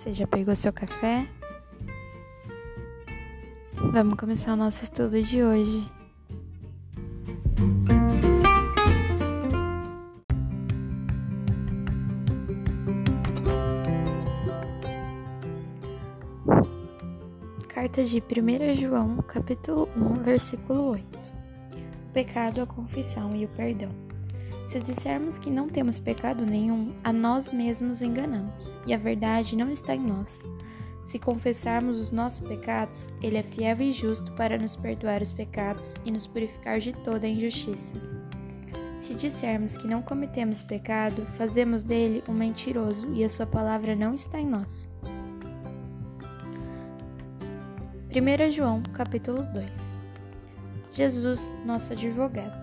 Você já pegou seu café? Vamos começar o nosso estudo de hoje. Carta de 1 João, capítulo 1, versículo 8. O pecado, a confissão e o perdão. Se dissermos que não temos pecado nenhum, a nós mesmos enganamos, e a verdade não está em nós. Se confessarmos os nossos pecados, Ele é fiel e justo para nos perdoar os pecados e nos purificar de toda a injustiça. Se dissermos que não cometemos pecado, fazemos dele um mentiroso e a sua palavra não está em nós. 1 João, capítulo 2 Jesus, nosso advogado.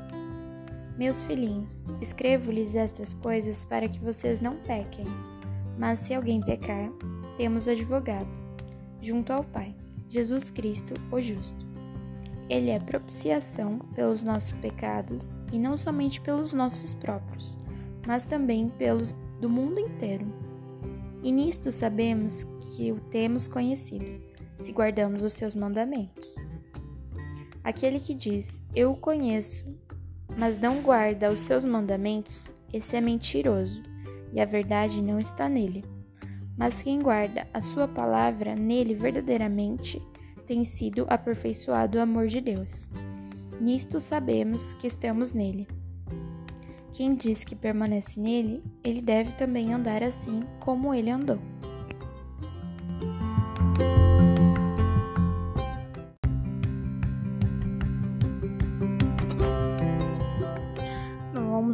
Meus filhinhos, escrevo-lhes estas coisas para que vocês não pequem. Mas se alguém pecar, temos advogado, junto ao Pai, Jesus Cristo, o justo. Ele é propiciação pelos nossos pecados, e não somente pelos nossos próprios, mas também pelos do mundo inteiro. E nisto sabemos que o temos conhecido, se guardamos os seus mandamentos. Aquele que diz, Eu o conheço, mas não guarda os seus mandamentos, esse é mentiroso, e a verdade não está nele. Mas quem guarda a sua palavra, nele verdadeiramente tem sido aperfeiçoado o amor de Deus. Nisto sabemos que estamos nele. Quem diz que permanece nele, ele deve também andar assim como ele andou.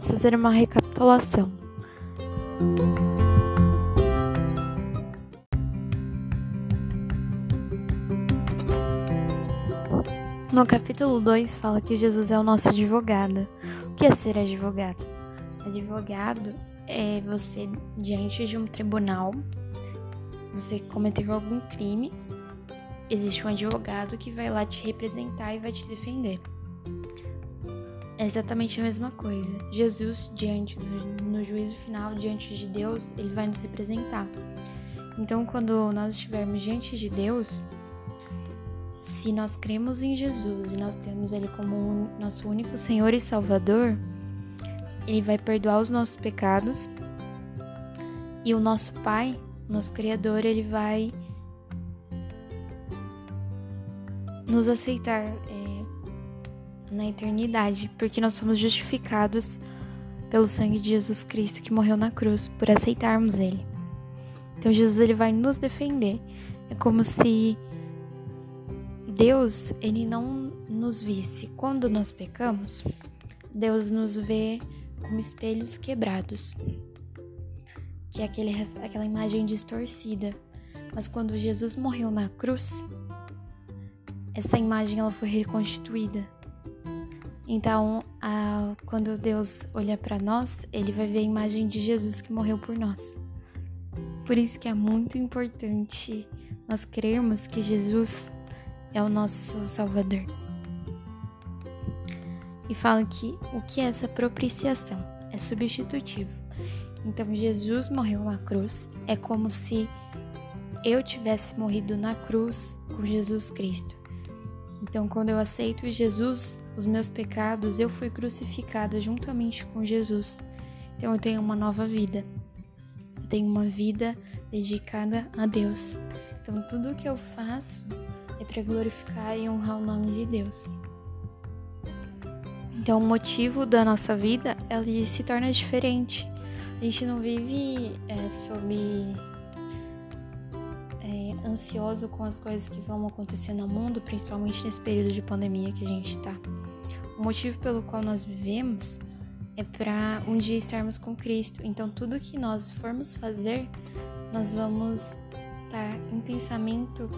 Vamos fazer uma recapitulação. No capítulo 2 fala que Jesus é o nosso advogado. O que é ser advogado? Advogado é você diante de um tribunal, você cometeu algum crime, existe um advogado que vai lá te representar e vai te defender. É exatamente a mesma coisa. Jesus, diante no juízo final, diante de Deus, ele vai nos representar. Então, quando nós estivermos diante de Deus, se nós cremos em Jesus e nós temos Ele como nosso único Senhor e Salvador, Ele vai perdoar os nossos pecados e o nosso Pai, nosso Criador, Ele vai nos aceitar. Na eternidade, porque nós somos justificados pelo sangue de Jesus Cristo que morreu na cruz, por aceitarmos Ele. Então Jesus ele vai nos defender. É como se Deus ele não nos visse quando nós pecamos. Deus nos vê como espelhos quebrados, que é aquele, aquela imagem distorcida. Mas quando Jesus morreu na cruz, essa imagem ela foi reconstituída então, a, quando Deus olha para nós, ele vai ver a imagem de Jesus que morreu por nós. Por isso que é muito importante nós crermos que Jesus é o nosso Salvador. E fala que o que é essa propiciação? É substitutivo. Então, Jesus morreu na cruz. É como se eu tivesse morrido na cruz com Jesus Cristo. Então, quando eu aceito Jesus, os meus pecados, eu fui crucificada juntamente com Jesus. Então eu tenho uma nova vida. Eu tenho uma vida dedicada a Deus. Então tudo que eu faço é para glorificar e honrar o nome de Deus. Então o motivo da nossa vida ele se torna diferente. A gente não vive é, sob é, ansioso com as coisas que vão acontecer no mundo, principalmente nesse período de pandemia que a gente está. O motivo pelo qual nós vivemos é para um dia estarmos com Cristo. Então, tudo que nós formos fazer, nós vamos estar em pensamento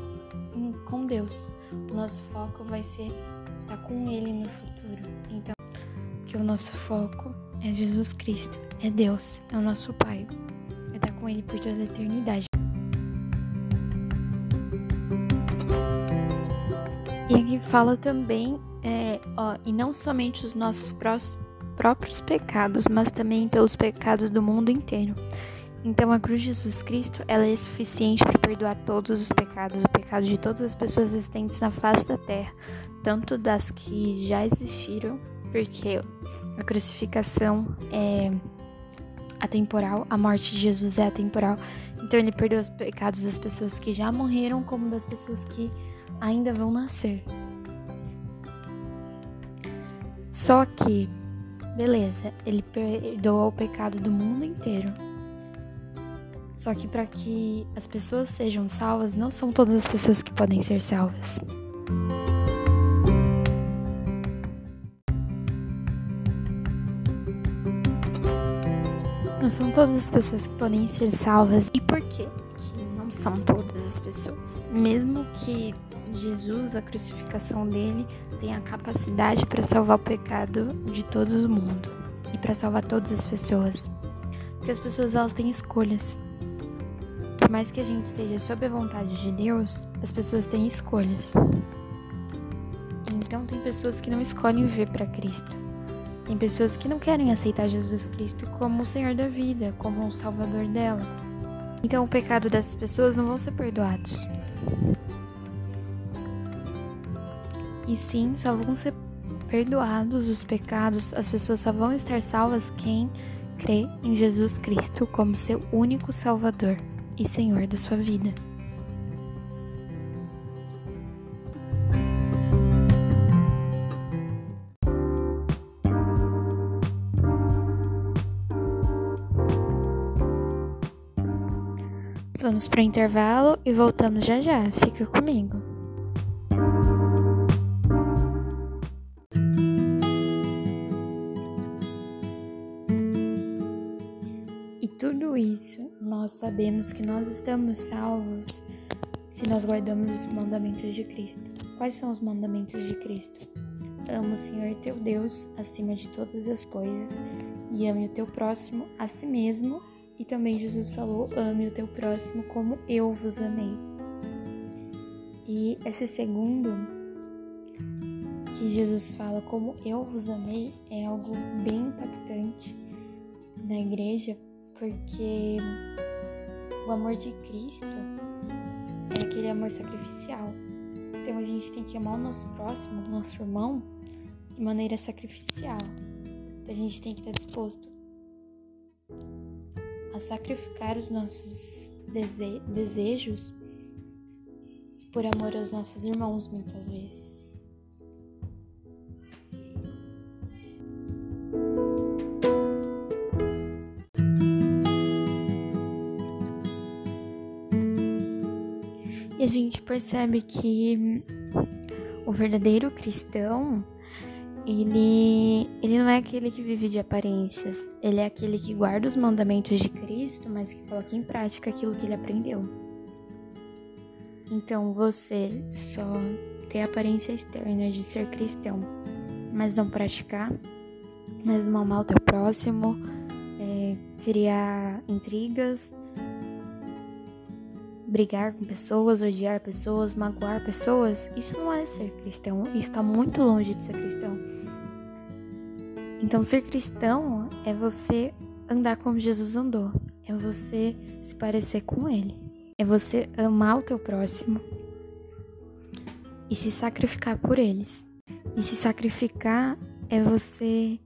com Deus. O nosso foco vai ser estar com Ele no futuro. Então, que o nosso foco é Jesus Cristo, é Deus, é o nosso Pai. Vai estar com Ele por toda a eternidade. E aqui fala também é, ó, e não somente os nossos próprios pecados, mas também pelos pecados do mundo inteiro. Então a cruz de Jesus Cristo, ela é suficiente para perdoar todos os pecados, o pecado de todas as pessoas existentes na face da terra, tanto das que já existiram, porque a crucificação é atemporal, a morte de Jesus é atemporal. Então ele perdoa os pecados das pessoas que já morreram, como das pessoas que ainda vão nascer. Só que, beleza, ele perdoa o pecado do mundo inteiro. Só que para que as pessoas sejam salvas, não são todas as pessoas que podem ser salvas. Não são todas as pessoas que podem ser salvas. E por quê? Que não são todas as pessoas. Mesmo que Jesus, a crucificação dele, tenha a capacidade para salvar o pecado de todo o mundo e para salvar todas as pessoas. Porque as pessoas elas têm escolhas. Por mais que a gente esteja sob a vontade de Deus, as pessoas têm escolhas. Então tem pessoas que não escolhem viver para Cristo. Tem pessoas que não querem aceitar Jesus Cristo como o Senhor da vida, como o Salvador dela. Então o pecado dessas pessoas não vão ser perdoados. E sim, só vão ser perdoados os pecados, as pessoas só vão estar salvas quem crê em Jesus Cristo como seu único Salvador e Senhor da sua vida. Vamos para o intervalo e voltamos já já. Fica comigo. Isso nós sabemos que nós estamos salvos se nós guardamos os mandamentos de Cristo. Quais são os mandamentos de Cristo? Ame o Senhor teu Deus acima de todas as coisas e ame o teu próximo a si mesmo e também Jesus falou: ame o teu próximo como eu vos amei. E esse segundo, que Jesus fala como eu vos amei, é algo bem impactante na igreja, porque o amor de Cristo é aquele amor sacrificial. Então a gente tem que amar o nosso próximo, o nosso irmão, de maneira sacrificial. Então, a gente tem que estar disposto a sacrificar os nossos dese desejos por amor aos nossos irmãos, muitas vezes. A gente percebe que o verdadeiro cristão ele, ele não é aquele que vive de aparências, ele é aquele que guarda os mandamentos de Cristo, mas que coloca em prática aquilo que ele aprendeu. Então você só ter a aparência externa de ser cristão, mas não praticar, mas não amar o teu próximo, é, criar intrigas, brigar com pessoas, odiar pessoas, magoar pessoas, isso não é ser cristão. Isso está muito longe de ser cristão. Então, ser cristão é você andar como Jesus andou, é você se parecer com Ele, é você amar o teu próximo e se sacrificar por eles. E se sacrificar é você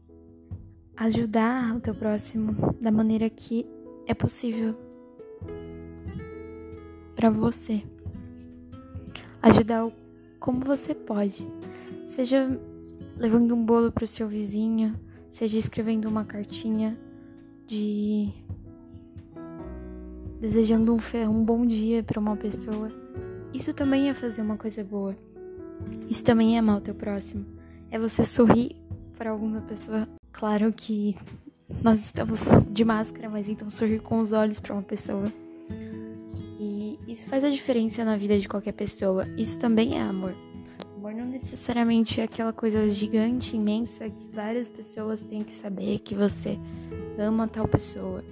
ajudar o teu próximo da maneira que é possível para você. Ajudar como você pode. Seja levando um bolo para o seu vizinho, seja escrevendo uma cartinha de desejando um, um bom dia para uma pessoa. Isso também é fazer uma coisa boa. Isso também é amar o teu próximo. É você sorrir para alguma pessoa. Claro que nós estamos de máscara, mas então sorrir com os olhos para uma pessoa. Isso faz a diferença na vida de qualquer pessoa. Isso também é amor. Amor não necessariamente é aquela coisa gigante, imensa, que várias pessoas têm que saber que você ama tal pessoa.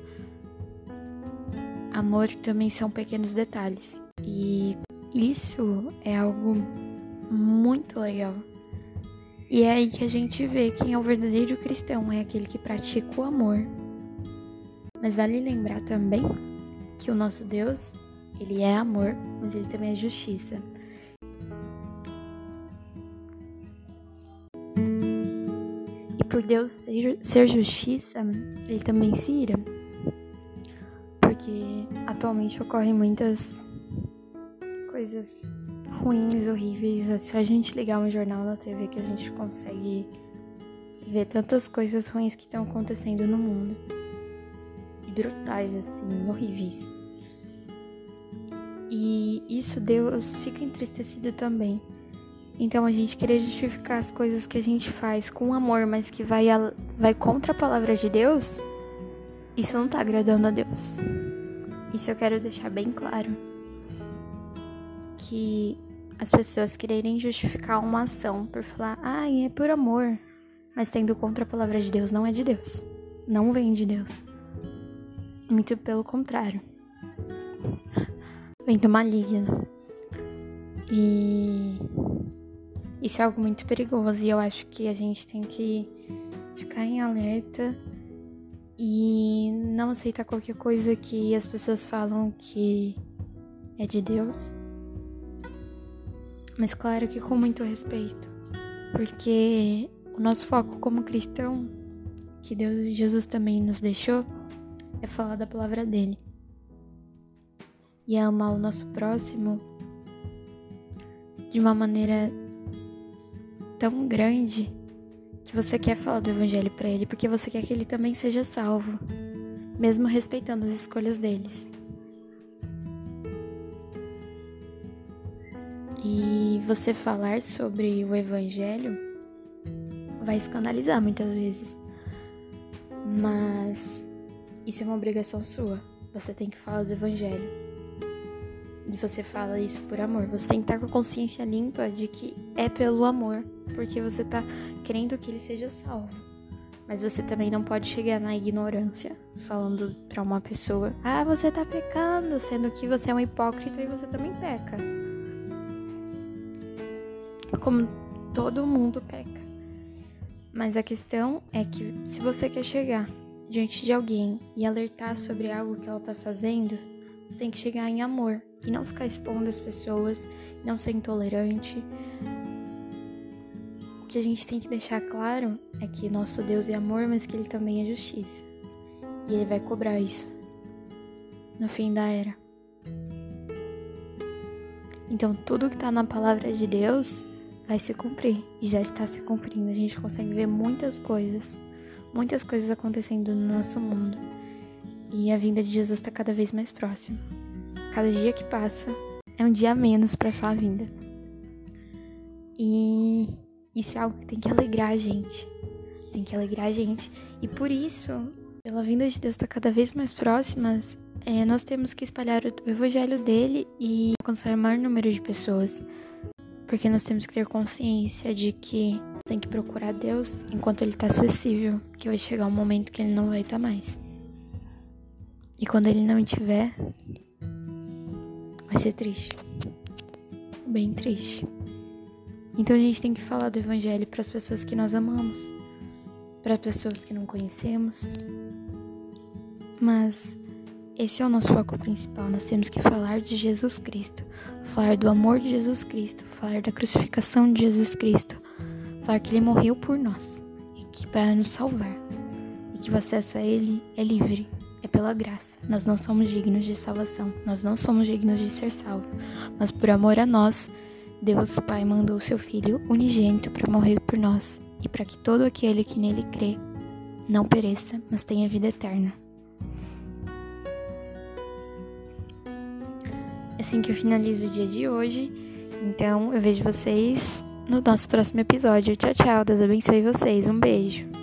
Amor também são pequenos detalhes. E isso é algo muito legal. E é aí que a gente vê quem é o verdadeiro cristão, é aquele que pratica o amor. Mas vale lembrar também que o nosso Deus, ele é amor, mas ele também é justiça. E por Deus ser, ser justiça, ele também se ira. Porque atualmente ocorrem muitas coisas ruins, horríveis. É só a gente ligar um jornal na TV que a gente consegue ver tantas coisas ruins que estão acontecendo no mundo. E brutais, assim, horríveis. E isso Deus fica entristecido também. Então a gente querer justificar as coisas que a gente faz com amor, mas que vai, a, vai contra a palavra de Deus, isso não tá agradando a Deus. Isso eu quero deixar bem claro. Que as pessoas quererem justificar uma ação por falar, ah, é por amor, mas tendo contra a palavra de Deus não é de Deus. Não vem de Deus. Muito pelo contrário. Vem do maligno. E isso é algo muito perigoso e eu acho que a gente tem que ficar em alerta e não aceitar qualquer coisa que as pessoas falam que é de Deus mas claro que com muito respeito, porque o nosso foco como cristão, que Deus Jesus também nos deixou, é falar da palavra dele. E é amar o nosso próximo de uma maneira tão grande que você quer falar do evangelho para ele, porque você quer que ele também seja salvo, mesmo respeitando as escolhas deles. E você falar sobre o evangelho vai escandalizar muitas vezes. Mas isso é uma obrigação sua. Você tem que falar do evangelho. E você fala isso por amor. Você tem que estar com a consciência limpa de que é pelo amor, porque você tá querendo que ele seja salvo. Mas você também não pode chegar na ignorância, falando para uma pessoa: "Ah, você tá pecando", sendo que você é um hipócrita e você também peca como todo mundo peca. Mas a questão é que se você quer chegar diante de alguém e alertar sobre algo que ela tá fazendo, você tem que chegar em amor e não ficar expondo as pessoas, não ser intolerante. O que a gente tem que deixar claro é que nosso Deus é amor, mas que ele também é justiça. E ele vai cobrar isso no fim da era. Então, tudo que tá na palavra de Deus vai se cumprir e já está se cumprindo. A gente consegue ver muitas coisas, muitas coisas acontecendo no nosso mundo. E a vinda de Jesus está cada vez mais próxima. Cada dia que passa é um dia menos para sua vinda. E isso é algo que tem que alegrar a gente. Tem que alegrar a gente. E por isso, pela vinda de Deus estar tá cada vez mais próxima, é, nós temos que espalhar o evangelho dele e alcançar o maior número de pessoas. Porque nós temos que ter consciência de que tem que procurar Deus enquanto ele está acessível, que vai chegar um momento que ele não vai estar tá mais. E quando ele não estiver, vai ser triste. Bem triste. Então a gente tem que falar do evangelho para as pessoas que nós amamos, para as pessoas que não conhecemos. Mas esse é o nosso foco principal. Nós temos que falar de Jesus Cristo, falar do amor de Jesus Cristo, falar da crucificação de Jesus Cristo, falar que ele morreu por nós e que para nos salvar e que o acesso a ele é livre, pela graça. Nós não somos dignos de salvação, nós não somos dignos de ser salvos, mas por amor a nós, Deus Pai mandou seu filho unigênito para morrer por nós e para que todo aquele que nele crê não pereça, mas tenha vida eterna. assim que eu finalizo o dia de hoje. Então eu vejo vocês no nosso próximo episódio. Tchau, tchau. Deus abençoe vocês. Um beijo.